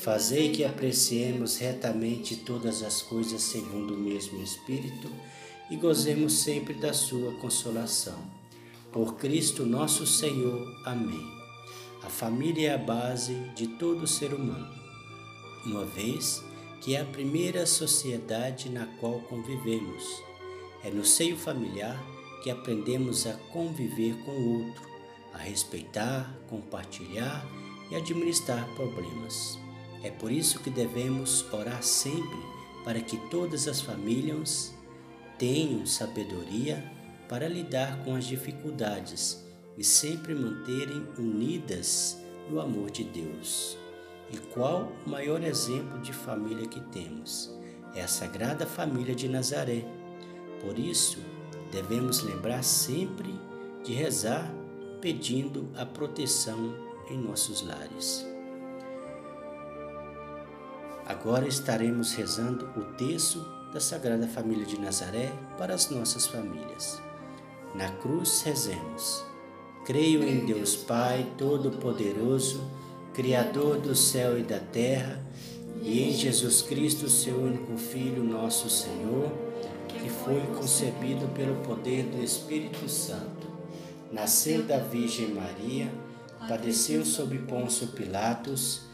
fazei que apreciemos retamente todas as coisas segundo o mesmo Espírito e gozemos sempre da sua consolação. Por Cristo nosso Senhor. Amém. A família é a base de todo ser humano, uma vez que é a primeira sociedade na qual convivemos. É no seio familiar que aprendemos a conviver com o outro, a respeitar, compartilhar e administrar problemas. É por isso que devemos orar sempre para que todas as famílias tenham sabedoria para lidar com as dificuldades e sempre manterem unidas no amor de Deus. E qual o maior exemplo de família que temos? É a Sagrada Família de Nazaré. Por isso, devemos lembrar sempre de rezar pedindo a proteção em nossos lares. Agora estaremos rezando o texto da Sagrada Família de Nazaré para as nossas famílias. Na cruz rezemos. Creio em Deus Pai Todo-Poderoso, Criador do céu e da terra, e em Jesus Cristo, seu único Filho, nosso Senhor, que foi concebido pelo poder do Espírito Santo. Nasceu da Virgem Maria, padeceu sob Pôncio Pilatos,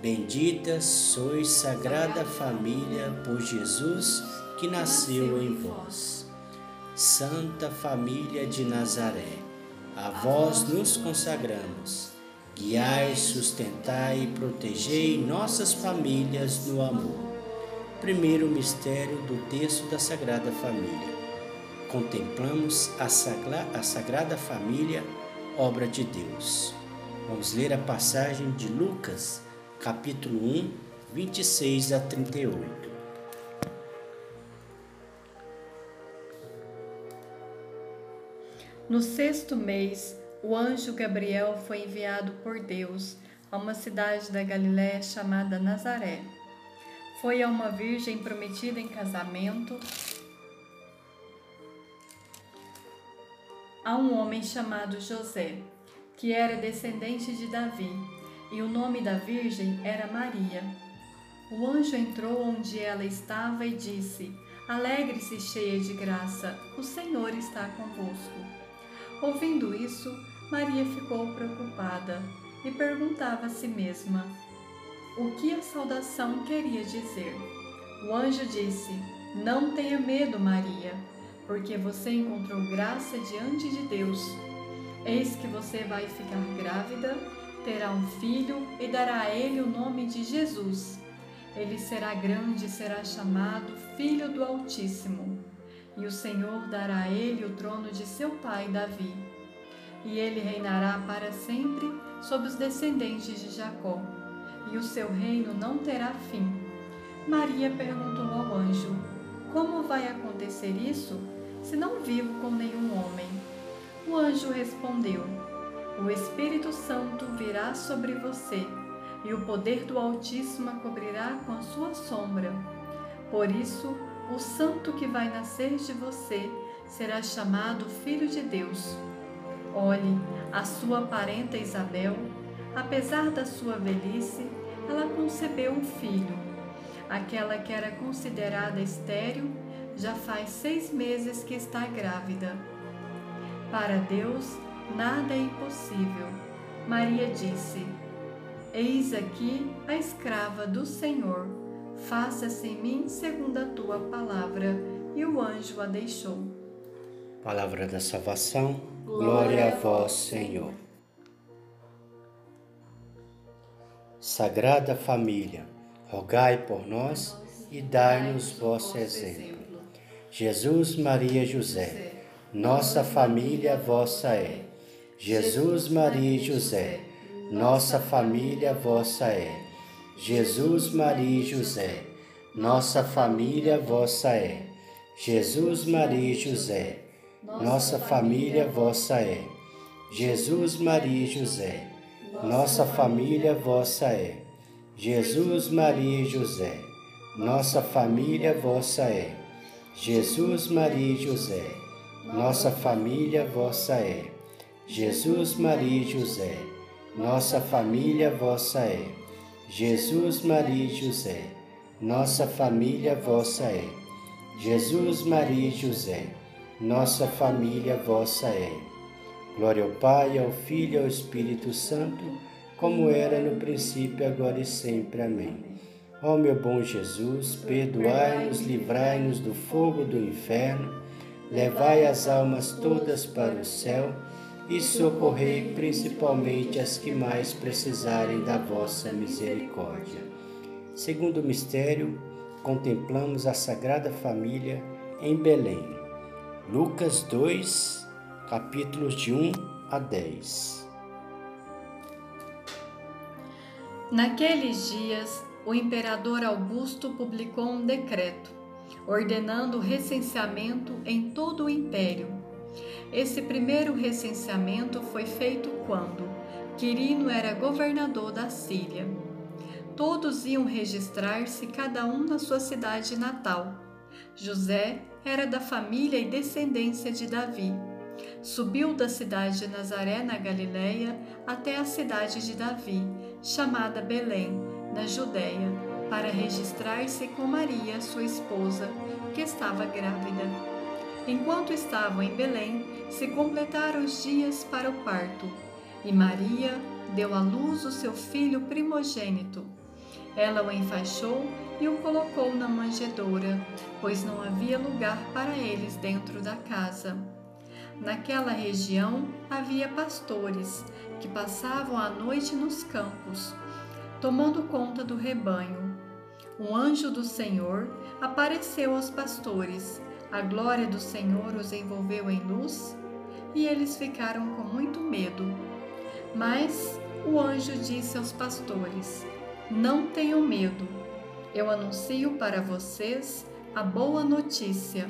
Bendita sois, Sagrada Família, por Jesus que nasceu em vós. Santa Família de Nazaré, a vós nos consagramos Guiai, sustentai e protegei nossas famílias no amor. Primeiro mistério do texto da Sagrada Família. Contemplamos a, Sagra a Sagrada Família, obra de Deus. Vamos ler a passagem de Lucas, capítulo 1, 26 a 38. No sexto mês, o anjo Gabriel foi enviado por Deus a uma cidade da Galiléia chamada Nazaré. Foi a uma virgem prometida em casamento a um homem chamado José, que era descendente de Davi, e o nome da virgem era Maria. O anjo entrou onde ela estava e disse: Alegre-se, cheia de graça, o Senhor está convosco. Ouvindo isso, Maria ficou preocupada e perguntava a si mesma o que a saudação queria dizer. O anjo disse: Não tenha medo, Maria, porque você encontrou graça diante de Deus. Eis que você vai ficar grávida, terá um filho e dará a ele o nome de Jesus. Ele será grande e será chamado Filho do Altíssimo e o Senhor dará a ele o trono de seu pai Davi. e ele reinará para sempre sobre os descendentes de Jacó, e o seu reino não terá fim. Maria perguntou ao anjo: Como vai acontecer isso, se não vivo com nenhum homem? O anjo respondeu: O Espírito Santo virá sobre você, e o poder do Altíssimo a cobrirá com a sua sombra. Por isso, o santo que vai nascer de você será chamado Filho de Deus. Olhe, a sua parenta Isabel, apesar da sua velhice, ela concebeu um filho. Aquela que era considerada estéril já faz seis meses que está grávida. Para Deus, nada é impossível. Maria disse: Eis aqui a escrava do Senhor. Faça-se em mim segundo a tua palavra. E o anjo a deixou. Palavra da salvação. Glória a vós, Senhor. Sagrada Família, rogai por nós e dai-nos vosso exemplo. Jesus, Maria, José, nossa família vossa é. Jesus, Maria e José, nossa família vossa é. Jesus, Maria e José, nossa família vossa é. Jesus, Maria e José, nossa família vossa é. Jesus, Maria e José, nossa família vossa é. Jesus, Maria e José, nossa família vossa é. Jesus, Maria e José, nossa família vossa é. Jesus, Maria e José, nossa família vossa é. Jesus, Maria e José, nossa família vossa é. Jesus, Maria e José, nossa família vossa é. Glória ao Pai, ao Filho e ao Espírito Santo, como era no princípio, agora e sempre. Amém. Ó meu bom Jesus, perdoai-nos, livrai-nos do fogo do inferno, levai as almas todas para o céu e socorrei principalmente as que mais precisarem da vossa misericórdia. Segundo mistério, contemplamos a Sagrada Família em Belém. Lucas 2, capítulos de 1 a 10. Naqueles dias, o imperador Augusto publicou um decreto ordenando o recenseamento em todo o império. Esse primeiro recenseamento foi feito quando Quirino era governador da Síria. Todos iam registrar-se, cada um na sua cidade natal. José era da família e descendência de Davi. Subiu da cidade de Nazaré, na Galiléia, até a cidade de Davi, chamada Belém, na Judéia, para registrar-se com Maria, sua esposa, que estava grávida. Enquanto estavam em Belém, se completaram os dias para o parto, e Maria deu à luz o seu filho primogênito. Ela o enfaixou e o colocou na manjedoura, pois não havia lugar para eles dentro da casa. Naquela região havia pastores que passavam a noite nos campos, tomando conta do rebanho. Um anjo do Senhor apareceu aos pastores, a glória do Senhor os envolveu em luz e eles ficaram com muito medo. Mas o anjo disse aos pastores: Não tenham medo eu anuncio para vocês a boa notícia,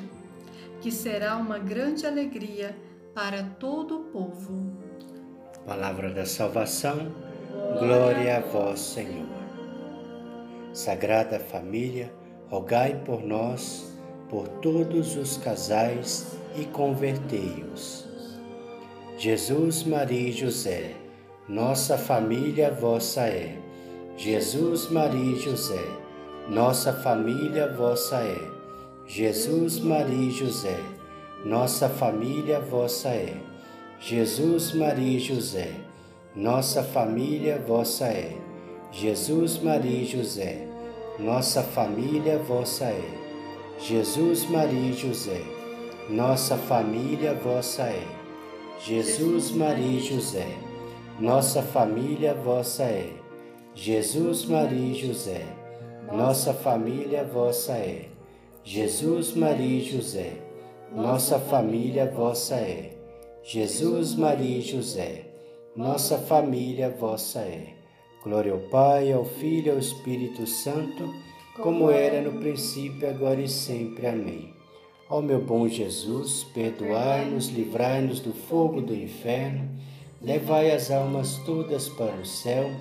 que será uma grande alegria para todo o povo. Palavra da salvação, glória a vós, Senhor. Sagrada Família, rogai por nós, por todos os casais e convertei-os. Jesus, Maria e José, nossa família vossa é. Jesus, Maria e José, nossa família vossa é. Jesus, Maria e José, nossa família vossa é. Jesus, Maria e José, nossa família vossa é. Jesus, Maria e José, nossa família vossa é. Jesus, Maria e José, nossa família vossa é. Jesus, Maria e José, nossa família vossa é. Jesus, Maria e José, nossa família vossa é. Jesus, Maria e José, nossa família vossa é. Jesus, Maria e José, nossa família vossa é. Glória ao Pai, ao Filho e ao Espírito Santo, como era no princípio, agora e sempre. Amém. Ó meu bom Jesus, perdoai-nos, livrai-nos do fogo do inferno, levai as almas todas para o céu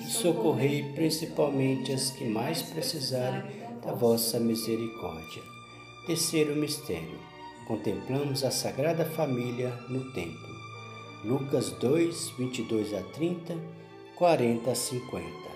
e socorrei principalmente as que mais precisarem da vossa misericórdia. Terceiro mistério. Contemplamos a Sagrada Família no templo. Lucas 2, 22 a 30, 40 a 50.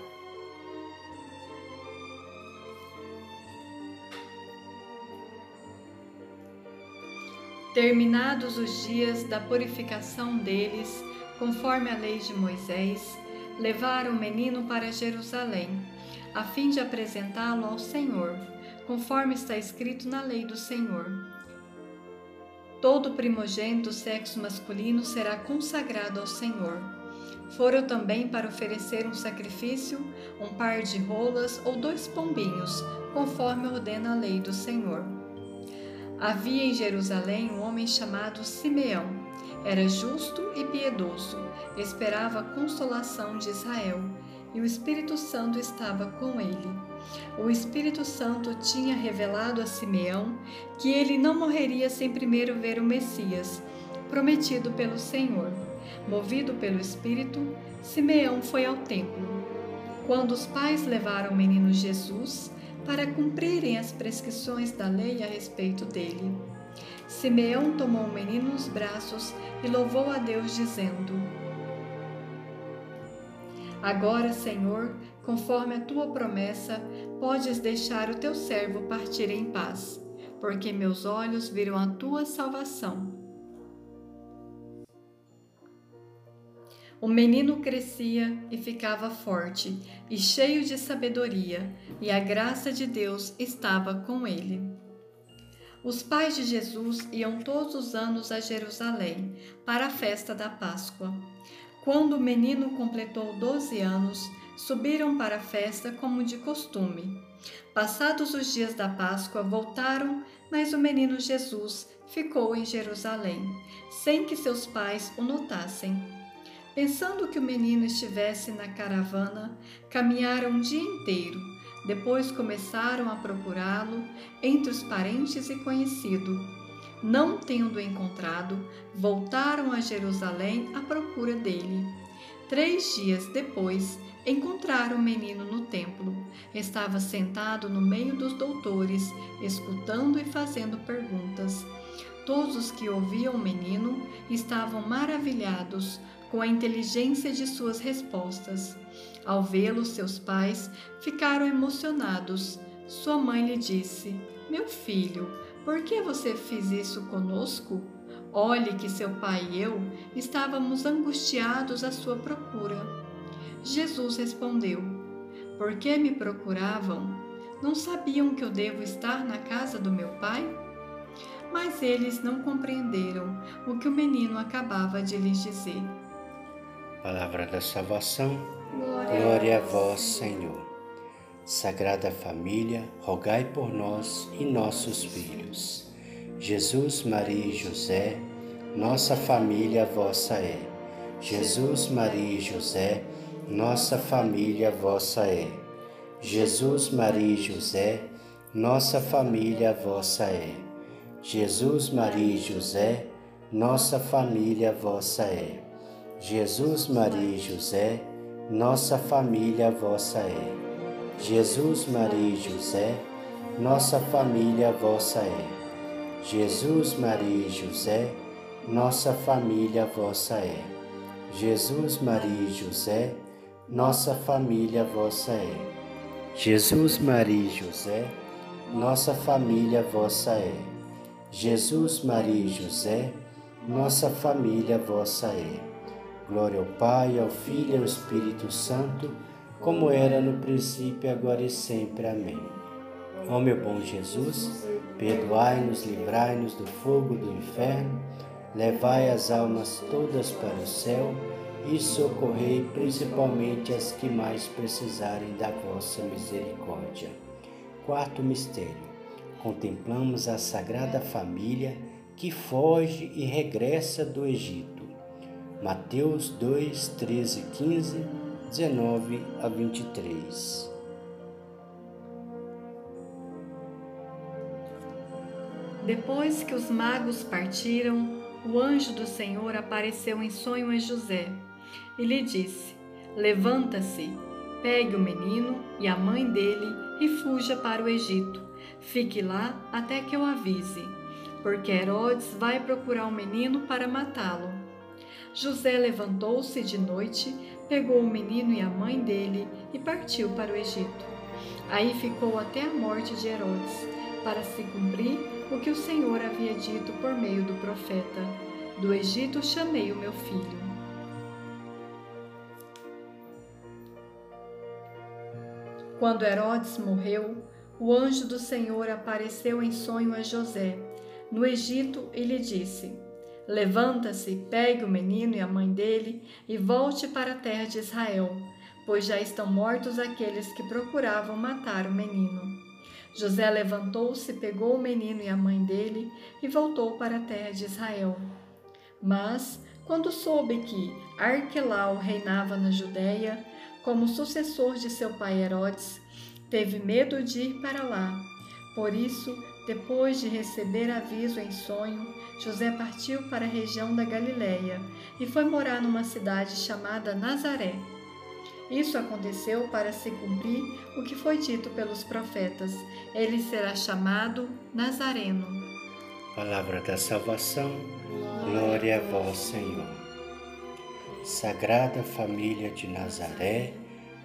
Terminados os dias da purificação deles, conforme a lei de Moisés, levaram o menino para Jerusalém, a fim de apresentá-lo ao Senhor, conforme está escrito na lei do Senhor Todo primogênito do sexo masculino será consagrado ao Senhor. Foram também para oferecer um sacrifício, um par de rolas ou dois pombinhos, conforme ordena a lei do Senhor. Havia em Jerusalém um homem chamado Simeão. Era justo e piedoso, esperava a consolação de Israel, e o Espírito Santo estava com ele o Espírito Santo tinha revelado a Simeão que ele não morreria sem primeiro ver o Messias, prometido pelo Senhor. Movido pelo Espírito, Simeão foi ao templo. Quando os pais levaram o menino Jesus para cumprirem as prescrições da lei a respeito dele, Simeão tomou o menino nos braços e louvou a Deus, dizendo: Agora, Senhor, conforme a tua promessa, podes deixar o teu servo partir em paz, porque meus olhos viram a tua salvação. O menino crescia e ficava forte e cheio de sabedoria, e a graça de Deus estava com ele. Os pais de Jesus iam todos os anos a Jerusalém para a festa da Páscoa. Quando o menino completou 12 anos, subiram para a festa como de costume. Passados os dias da Páscoa, voltaram, mas o menino Jesus ficou em Jerusalém, sem que seus pais o notassem. Pensando que o menino estivesse na caravana, caminharam um dia inteiro. Depois começaram a procurá-lo entre os parentes e conhecidos não tendo encontrado, voltaram a Jerusalém à procura dele. Três dias depois, encontraram o menino no templo. Estava sentado no meio dos doutores, escutando e fazendo perguntas. Todos os que ouviam o menino estavam maravilhados com a inteligência de suas respostas. Ao vê-lo, seus pais ficaram emocionados. Sua mãe lhe disse: Meu filho, por que você fez isso conosco? Olhe que seu pai e eu estávamos angustiados à sua procura. Jesus respondeu: Por que me procuravam? Não sabiam que eu devo estar na casa do meu pai? Mas eles não compreenderam o que o menino acabava de lhes dizer. Palavra da salvação. Glória, Glória a vós, Senhor. Sagrada Família, rogai por nós e nossos filhos. Jesus, Maria e José, nossa família vossa é. Jesus, Maria e José, nossa família vossa é. Jesus, Maria e José, nossa família vossa é. Jesus, Maria e José, nossa família vossa é. Jesus, Maria e José, nossa família vossa é. Jesus, Maria e José, nossa família vossa é. Jesus, Maria e José, nossa família vossa é. Jesus, Maria e José, nossa família vossa é. Jesus, Maria e José, nossa família vossa é. Jesus, Maria e José, nossa família vossa é. Glória ao Pai, ao Filho e ao Espírito Santo como era no princípio, agora e sempre. Amém. Ó meu bom Jesus, perdoai-nos, livrai-nos do fogo do inferno, levai as almas todas para o céu e socorrei principalmente as que mais precisarem da vossa misericórdia. Quarto mistério. Contemplamos a Sagrada Família que foge e regressa do Egito. Mateus 2, 13, 15, 19 a 23. Depois que os magos partiram, o anjo do Senhor apareceu em sonho a José e lhe disse: Levanta-se, pegue o menino e a mãe dele e fuja para o Egito. Fique lá até que eu avise, porque Herodes vai procurar o menino para matá-lo. José levantou-se de noite, pegou o menino e a mãe dele e partiu para o Egito. Aí ficou até a morte de Herodes, para se cumprir o que o Senhor havia dito por meio do profeta: Do Egito chamei o meu filho. Quando Herodes morreu, o anjo do Senhor apareceu em sonho a José, no Egito, e lhe disse: Levanta-se, pegue o menino e a mãe dele e volte para a terra de Israel, pois já estão mortos aqueles que procuravam matar o menino. José levantou-se, pegou o menino e a mãe dele e voltou para a terra de Israel. Mas, quando soube que Arquelau reinava na Judéia, como sucessor de seu pai Herodes, teve medo de ir para lá. Por isso, depois de receber aviso em sonho, José partiu para a região da Galiléia e foi morar numa cidade chamada Nazaré. Isso aconteceu para se cumprir o que foi dito pelos profetas: ele será chamado Nazareno. Palavra da salvação, glória a vós, Senhor. Sagrada Família de Nazaré,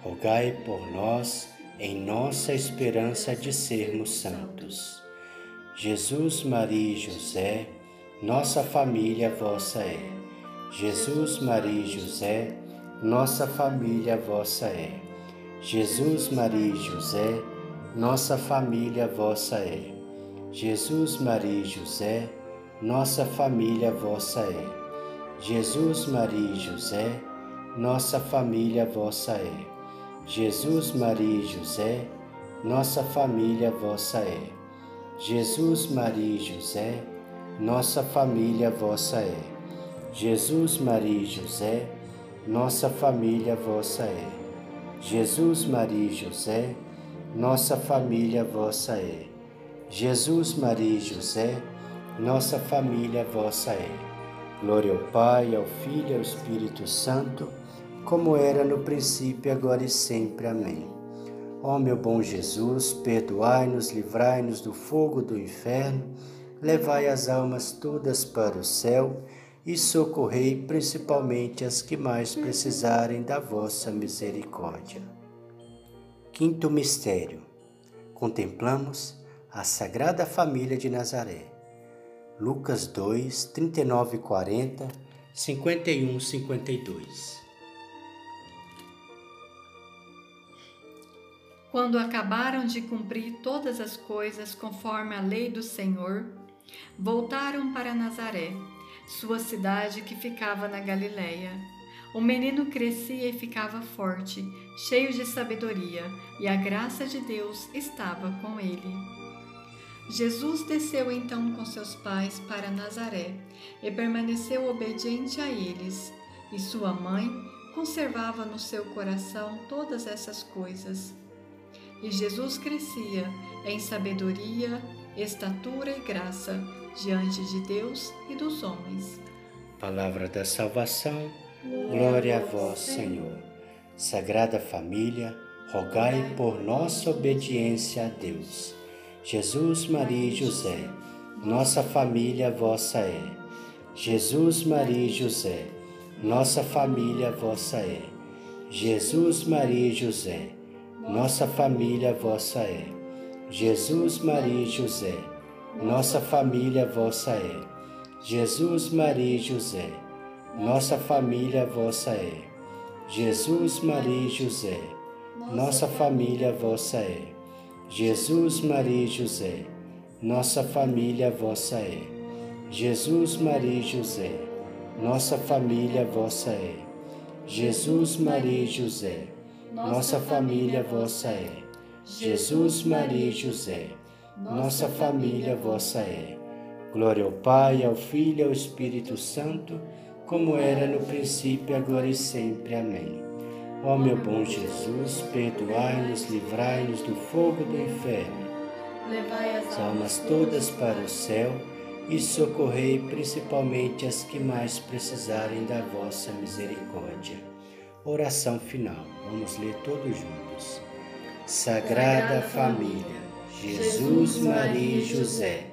rogai por nós em nossa esperança de sermos santos. Jesus, Maria e José, nossa família vossa é. Jesus, Maria e José, nossa família vossa é. Jesus, Maria e José, nossa família vossa é. Jesus, Maria e José, nossa família vossa é. Jesus, Maria e José, nossa família vossa é. Jesus, Maria e José, nossa família vossa é. Jesus, Maria e José, nossa família vossa é. Jesus, Maria e José, nossa família vossa é. Jesus, Maria e José, nossa família vossa é. Jesus, Maria e José, nossa família vossa é. Glória ao Pai, ao Filho e ao Espírito Santo, como era no princípio, agora e sempre. Amém. Ó meu bom Jesus, perdoai-nos, livrai-nos do fogo do inferno levai as almas todas para o céu e socorrei principalmente as que mais precisarem da vossa misericórdia. Quinto mistério. Contemplamos a Sagrada Família de Nazaré. Lucas 2, 39 e 40, 51 e 52. Quando acabaram de cumprir todas as coisas conforme a lei do Senhor, Voltaram para Nazaré, sua cidade que ficava na Galiléia. O menino crescia e ficava forte, cheio de sabedoria, e a graça de Deus estava com ele. Jesus desceu então com seus pais para Nazaré e permaneceu obediente a eles, e sua mãe conservava no seu coração todas essas coisas. E Jesus crescia em sabedoria, estatura e graça diante de Deus e dos homens. Palavra da salvação, glória a vós, Senhor. Sagrada Família, rogai por nossa obediência a Deus. Jesus, Maria e José, nossa família vossa é. Jesus, Maria e José, nossa família vossa é. Jesus, Maria e José, nossa família vossa é. Jesus, Maria e José, nossa família vossa é. Jesus, Maria e José, nossa família vossa é. Jesus, Maria e José, nossa família vossa é. Jesus, Maria e José, nossa família vossa é. Jesus, Maria e José, nossa família vossa é. Jesus, Maria e José, nossa família vossa é. Jesus, Maria e José, nossa família vossa é. Glória ao Pai, ao Filho e ao Espírito Santo, como era no princípio, agora e sempre. Amém. Ó meu bom Jesus, perdoai-nos, livrai-nos do fogo do inferno. Levai as almas todas para o céu e socorrei principalmente as que mais precisarem da vossa misericórdia. Oração final. Vamos ler todos juntos. Sagrada Família, Jesus, Maria e José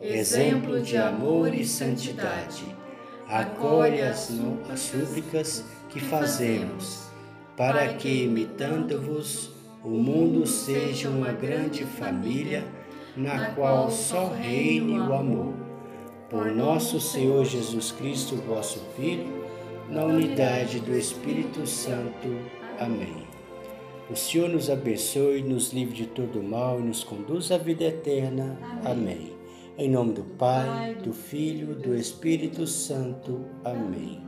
exemplo de amor e santidade. Acolhe as, as súplicas que fazemos, para que, imitando-vos, o mundo seja uma grande família na qual só reine o amor. Por nosso Senhor Jesus Cristo, vosso Filho, na unidade do Espírito Santo. Amém. O Senhor nos abençoe, nos livre de todo mal e nos conduz à vida eterna. Amém. Em nome do Pai, do Filho, do Espírito Santo. Amém.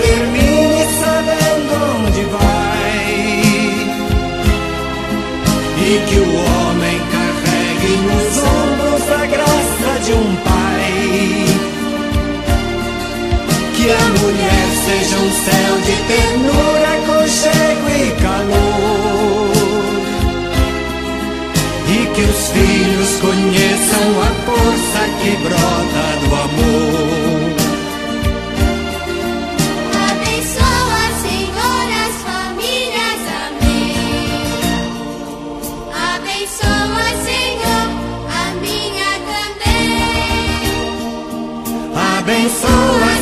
Termine sabendo onde vai. E que o homem carregue nos ombros a graça de um pai. Que a mulher seja um céu de ternura, aconchego e calor. E que os filhos conheçam a força que brota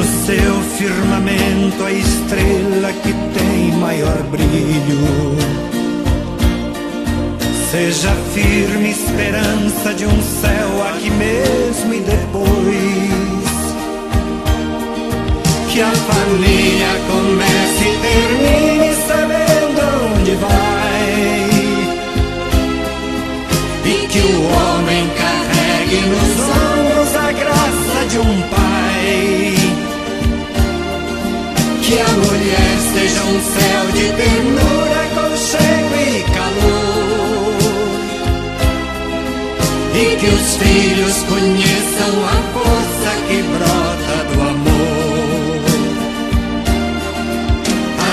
No seu firmamento a estrela que tem maior brilho seja firme esperança de um céu aqui mesmo e depois. Que a família comece e termine sabendo onde vai. E que o homem carregue nos ombros a graça de um pai. Seja um céu de ternura, aconchego e calor. filhos conheçam a força que brota do amor.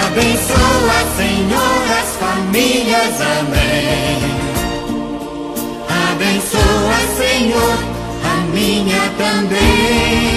Abençoa, Senhor, as famílias, amém. Abençoa, Senhor, a minha também